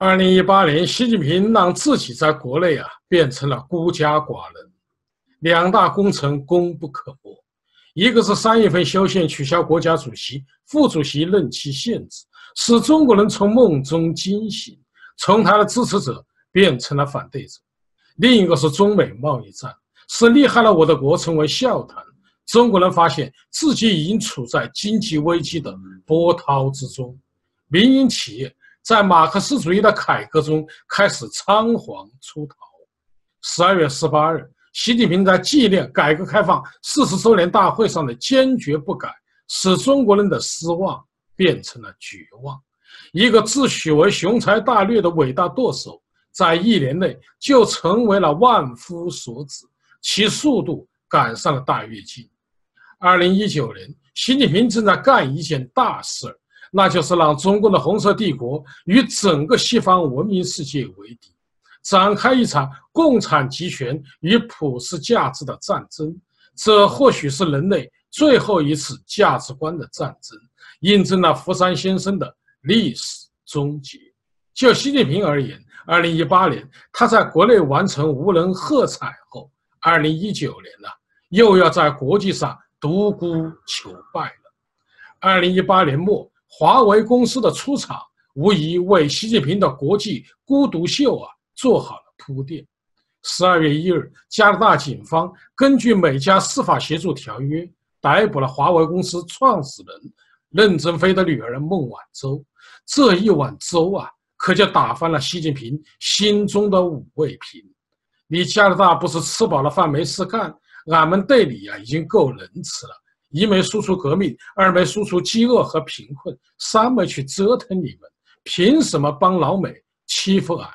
二零一八年，习近平让自己在国内啊变成了孤家寡人，两大工程功不可没。一个是三月份修宪取消国家主席、副主席任期限制，使中国人从梦中惊醒，从他的支持者变成了反对者；另一个是中美贸易战，是厉害了我的国成为笑谈，中国人发现自己已经处在经济危机的波涛之中，民营企业。在马克思主义的改革中开始仓皇出逃。十二月十八日，习近平在纪念改革开放四十周年大会上的坚决不改，使中国人的失望变成了绝望。一个自诩为雄才大略的伟大舵手，在一年内就成为了万夫所指，其速度赶上了大跃进。二零一九年，习近平正在干一件大事儿。那就是让中国的红色帝国与整个西方文明世界为敌，展开一场共产集权与普世价值的战争。这或许是人类最后一次价值观的战争，印证了福山先生的历史终结。就习近平而言，二零一八年他在国内完成无人喝彩后，二零一九年呢，又要在国际上独孤求败了。二零一八年末。华为公司的出场，无疑为习近平的国际孤独秀啊做好了铺垫。十二月一日，加拿大警方根据美加司法协助条约，逮捕了华为公司创始人任正非的女儿孟晚舟。这一碗粥啊，可就打翻了习近平心中的五味瓶。你加拿大不是吃饱了饭没事干？俺们对你呀，已经够仁慈了。一没输出革命，二没输出饥饿和贫困，三没去折腾你们，凭什么帮老美欺负俺？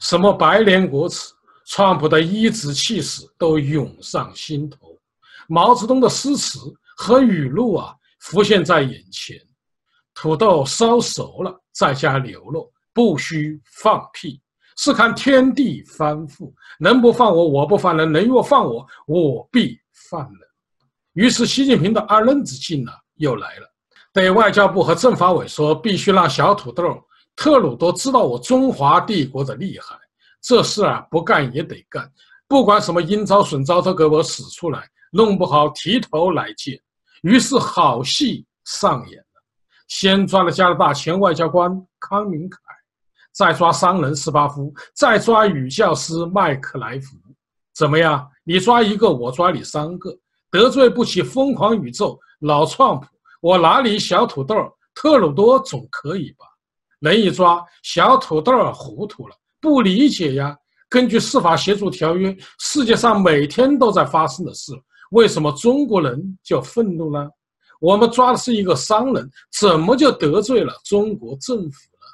什么百年国耻，川普的一指气势都涌上心头，毛泽东的诗词和语录啊浮现在眼前。土豆烧熟了再加牛肉，不需放屁，是看天地翻覆，能不放我我不放人，能若放我我必放人。于是，习近平的二愣子劲呢又来了，对外交部和政法委说，必须让小土豆特鲁多知道我中华帝国的厉害。这事啊，不干也得干，不管什么阴招损招都给我使出来，弄不好提头来见。于是，好戏上演了，先抓了加拿大前外交官康明凯，再抓商人斯巴夫，再抓女教师麦克莱福。怎么样？你抓一个，我抓你三个。得罪不起疯狂宇宙老创普，我哪里小土豆特鲁多总可以吧？人一抓小土豆糊涂了，不理解呀。根据司法协助条约，世界上每天都在发生的事，为什么中国人就愤怒呢？我们抓的是一个商人，怎么就得罪了中国政府呢？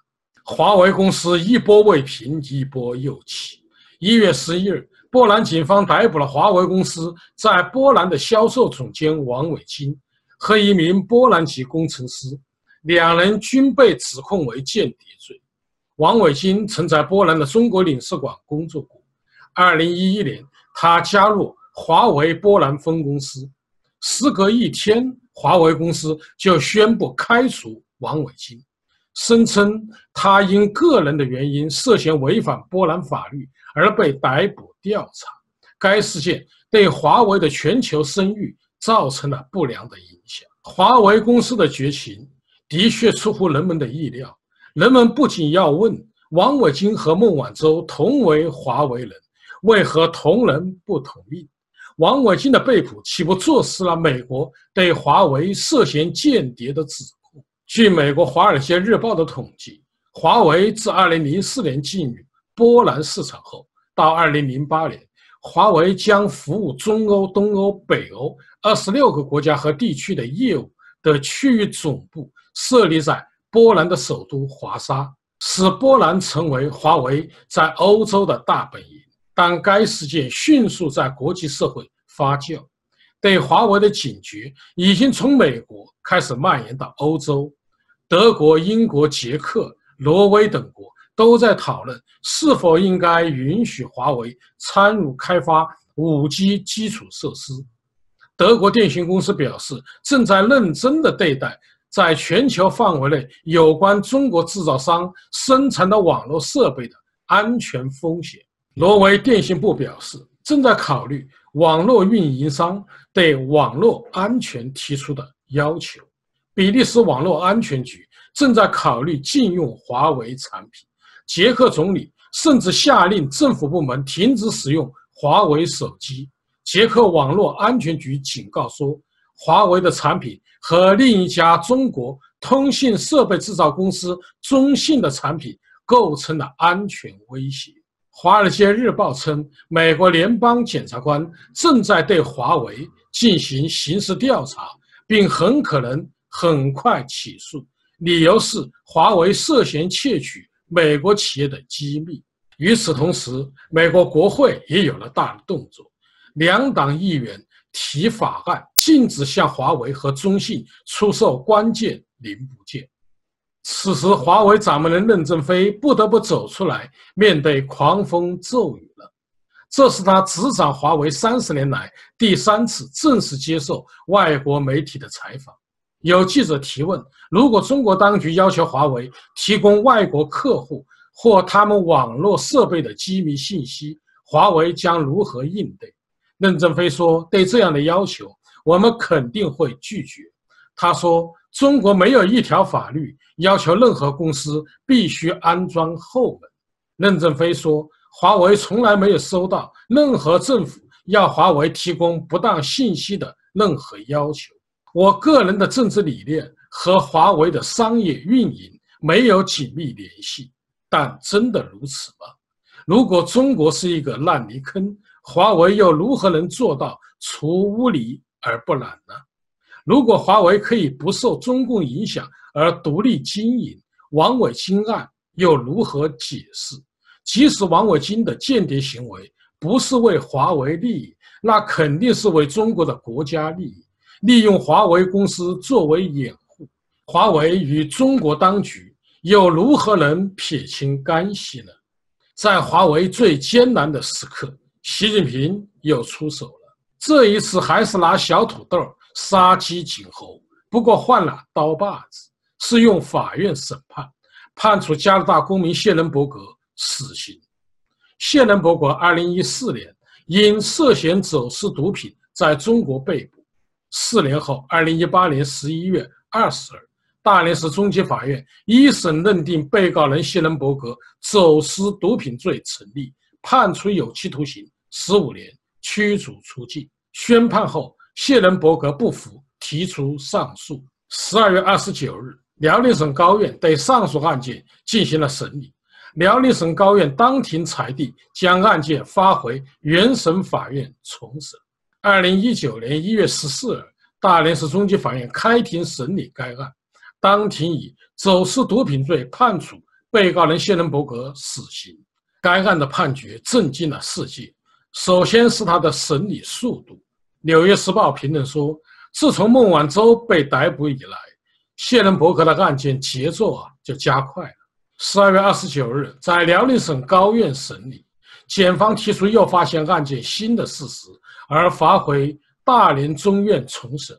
华为公司一波未平，一波又起。一月十一日。波兰警方逮捕了华为公司在波兰的销售总监王伟金和一名波兰籍工程师，两人均被指控为间谍罪。王伟金曾在波兰的中国领事馆工作过。二零一一年，他加入华为波兰分公司。时隔一天，华为公司就宣布开除王伟金，声称他因个人的原因涉嫌违反波兰法律。而被逮捕调查，该事件对华为的全球声誉造成了不良的影响。华为公司的绝情的确出乎人们的意料。人们不仅要问王伟金和孟晚舟同为华为人，为何同人不同命？王伟金的被捕岂不坐实了美国对华为涉嫌间谍的指控？据美国《华尔街日报》的统计，华为自2004年进入。波兰市场后，到二零零八年，华为将服务中欧、东欧、北欧二十六个国家和地区的业务的区域总部设立在波兰的首都华沙，使波兰成为华为在欧洲的大本营。但该事件迅速在国际社会发酵，对华为的警觉已经从美国开始蔓延到欧洲，德国、英国、捷克、挪威等国。都在讨论是否应该允许华为参与开发 5G 基础设施。德国电信公司表示，正在认真地对待在全球范围内有关中国制造商生产的网络设备的安全风险。挪威电信部表示，正在考虑网络运营商对网络安全提出的要求。比利时网络安全局正在考虑禁用华为产品。捷克总理甚至下令政府部门停止使用华为手机。捷克网络安全局警告说，华为的产品和另一家中国通信设备制造公司中信的产品构成了安全威胁。《华尔街日报》称，美国联邦检察官正在对华为进行刑事调查，并很可能很快起诉，理由是华为涉嫌窃取美国企业的机密。与此同时，美国国会也有了大的动作。两党议员提法案，禁止向华为和中兴出售关键零部件。此时，华为掌门人任正非不得不走出来，面对狂风骤雨了。这是他执掌华为三十年来第三次正式接受外国媒体的采访。有记者提问：如果中国当局要求华为提供外国客户或他们网络设备的机密信息，华为将如何应对？任正非说：“对这样的要求，我们肯定会拒绝。”他说：“中国没有一条法律要求任何公司必须安装后门。”任正非说：“华为从来没有收到任何政府要华为提供不当信息的任何要求。我个人的政治理念和华为的商业运营没有紧密联系。但真的如此吗？如果中国是一个烂泥坑？”华为又如何能做到除污泥而不染呢？如果华为可以不受中共影响而独立经营，王伟金案又如何解释？即使王伟金的间谍行为不是为华为利益，那肯定是为中国的国家利益，利用华为公司作为掩护。华为与中国当局又如何能撇清干系呢？在华为最艰难的时刻。习近平又出手了，这一次还是拿小土豆杀鸡儆猴，不过换了刀把子，是用法院审判，判处加拿大公民谢伦伯格死刑。谢伦伯格2014年因涉嫌走私毒品在中国被捕，四年后，2018年11月20日，大连市中级法院一审认定被告人谢伦伯格走私毒品罪成立。判处有期徒刑十五年，驱逐出境。宣判后，谢伦伯格不服，提出上诉。十二月二十九日，辽宁省高院对上述案件进行了审理。辽宁省高院当庭裁定，将案件发回原审法院重审。二零一九年一月十四日，大连市中级法院开庭审理该案，当庭以走私毒品罪判处被告人谢伦伯格死刑。该案的判决震惊了世界。首先是他的审理速度，《纽约时报》评论说：“自从孟晚舟被逮捕以来，谢伦伯格的案件节奏啊就加快了。”十二月二十九日，在辽宁省高院审理，检方提出又发现案件新的事实，而发回大连中院重审。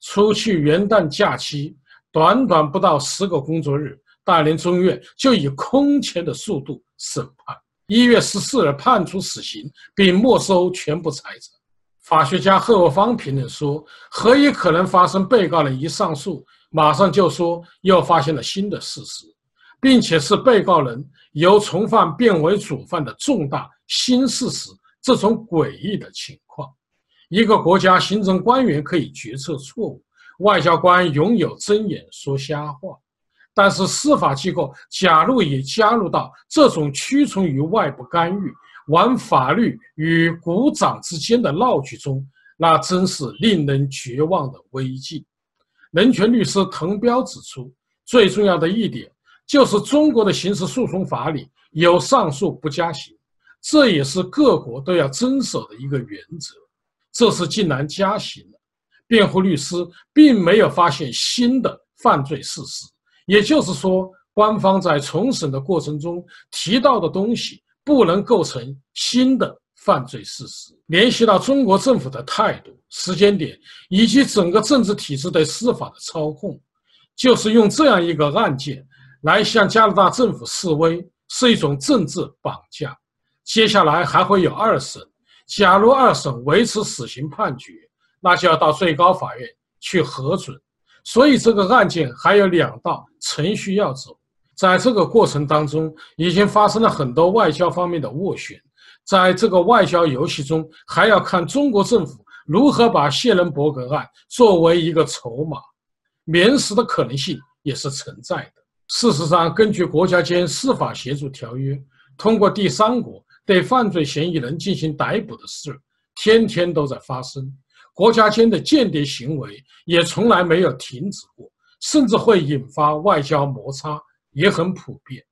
除去元旦假期，短短不到十个工作日。大连中院就以空前的速度审判，一月十四日判处死刑，并没收全部财产。法学家贺国芳评论说：“何以可能发生被告人一上诉，马上就说又发现了新的事实，并且是被告人由从犯变为主犯的重大新事实？这种诡异的情，一个国家行政官员可以决策错误，外交官拥有睁眼说瞎话。”但是司法机构假如也加入到这种屈从于外部干预、玩法律与股掌之间的闹剧中，那真是令人绝望的危机。人权律师滕彪指出，最重要的一点就是中国的刑事诉讼法里有上诉不加刑，这也是各国都要遵守的一个原则。这次竟然加刑了，辩护律师并没有发现新的犯罪事实。也就是说，官方在重审的过程中提到的东西不能构成新的犯罪事实。联系到中国政府的态度、时间点以及整个政治体制对司法的操控，就是用这样一个案件来向加拿大政府示威，是一种政治绑架。接下来还会有二审，假如二审维持死刑判决，那就要到最高法院去核准。所以这个案件还有两道程序要走。在这个过程当中，已经发生了很多外交方面的斡旋。在这个外交游戏中，还要看中国政府如何把谢伦伯格案作为一个筹码，免死的可能性也是存在的。事实上，根据国家间司法协助条约，通过第三国对犯罪嫌疑人进行逮捕的事，天天都在发生。国家间的间谍行为也从来没有停止过，甚至会引发外交摩擦，也很普遍。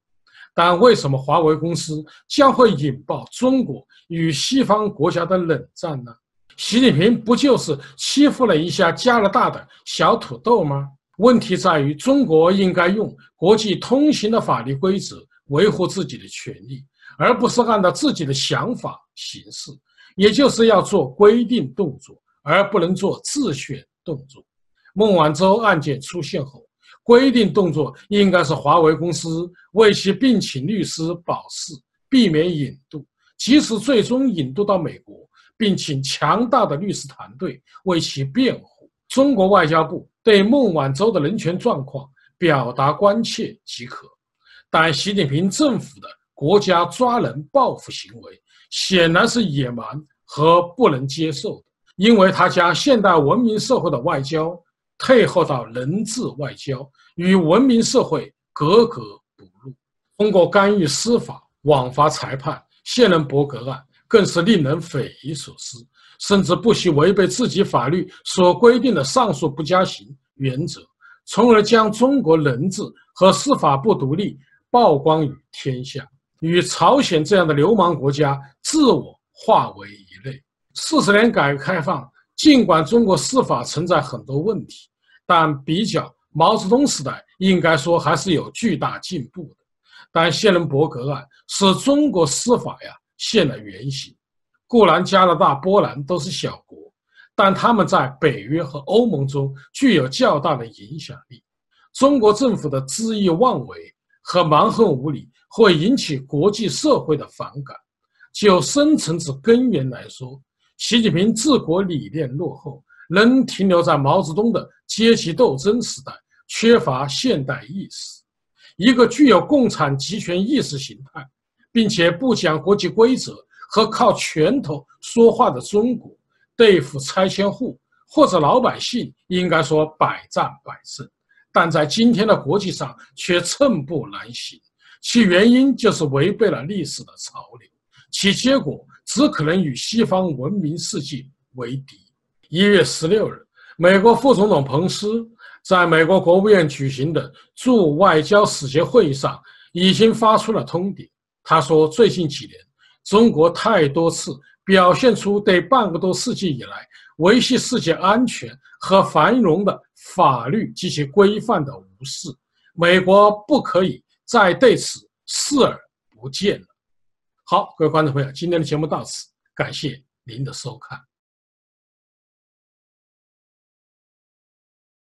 但为什么华为公司将会引爆中国与西方国家的冷战呢？习近平不就是欺负了一下加拿大的小土豆吗？问题在于，中国应该用国际通行的法律规则维护自己的权利，而不是按照自己的想法行事。也就是要做规定动作，而不能做自选动作。孟晚舟案件出现后。规定动作应该是华为公司为其聘请律师保释，避免引渡，即使最终引渡到美国，并请强大的律师团队为其辩护。中国外交部对孟晚舟的人权状况表达关切即可，但习近平政府的国家抓人报复行为显然是野蛮和不能接受的，因为他将现代文明社会的外交。退后到人治外交，与文明社会格格不入。通过干预司法、枉法裁判，谢伦伯格案更是令人匪夷所思，甚至不惜违背自己法律所规定的上诉不加刑原则，从而将中国人质和司法不独立曝光于天下，与朝鲜这样的流氓国家自我化为一类。四十年改革开放。尽管中国司法存在很多问题，但比较毛泽东时代，应该说还是有巨大进步的。但谢伦伯格案是中国司法呀现了原形。固然加拿大、波兰都是小国，但他们在北约和欧盟中具有较大的影响力。中国政府的恣意妄为和蛮横无理，会引起国际社会的反感。就深层次根源来说，习近平治国理念落后，仍停留在毛泽东的阶级斗争时代，缺乏现代意识。一个具有共产集权意识形态，并且不讲国际规则和靠拳头说话的中国，对付拆迁户或者老百姓，应该说百战百胜，但在今天的国际上却寸步难行。其原因就是违背了历史的潮流，其结果。只可能与西方文明世界为敌。一月十六日，美国副总统彭斯在美国国务院举行的驻外交使节会议上，已经发出了通牒。他说：“最近几年，中国太多次表现出对半个多世纪以来维系世界安全和繁荣的法律及其规范的无视，美国不可以在对此视而不见了。”好，各位观众朋友，今天的节目到此，感谢您的收看。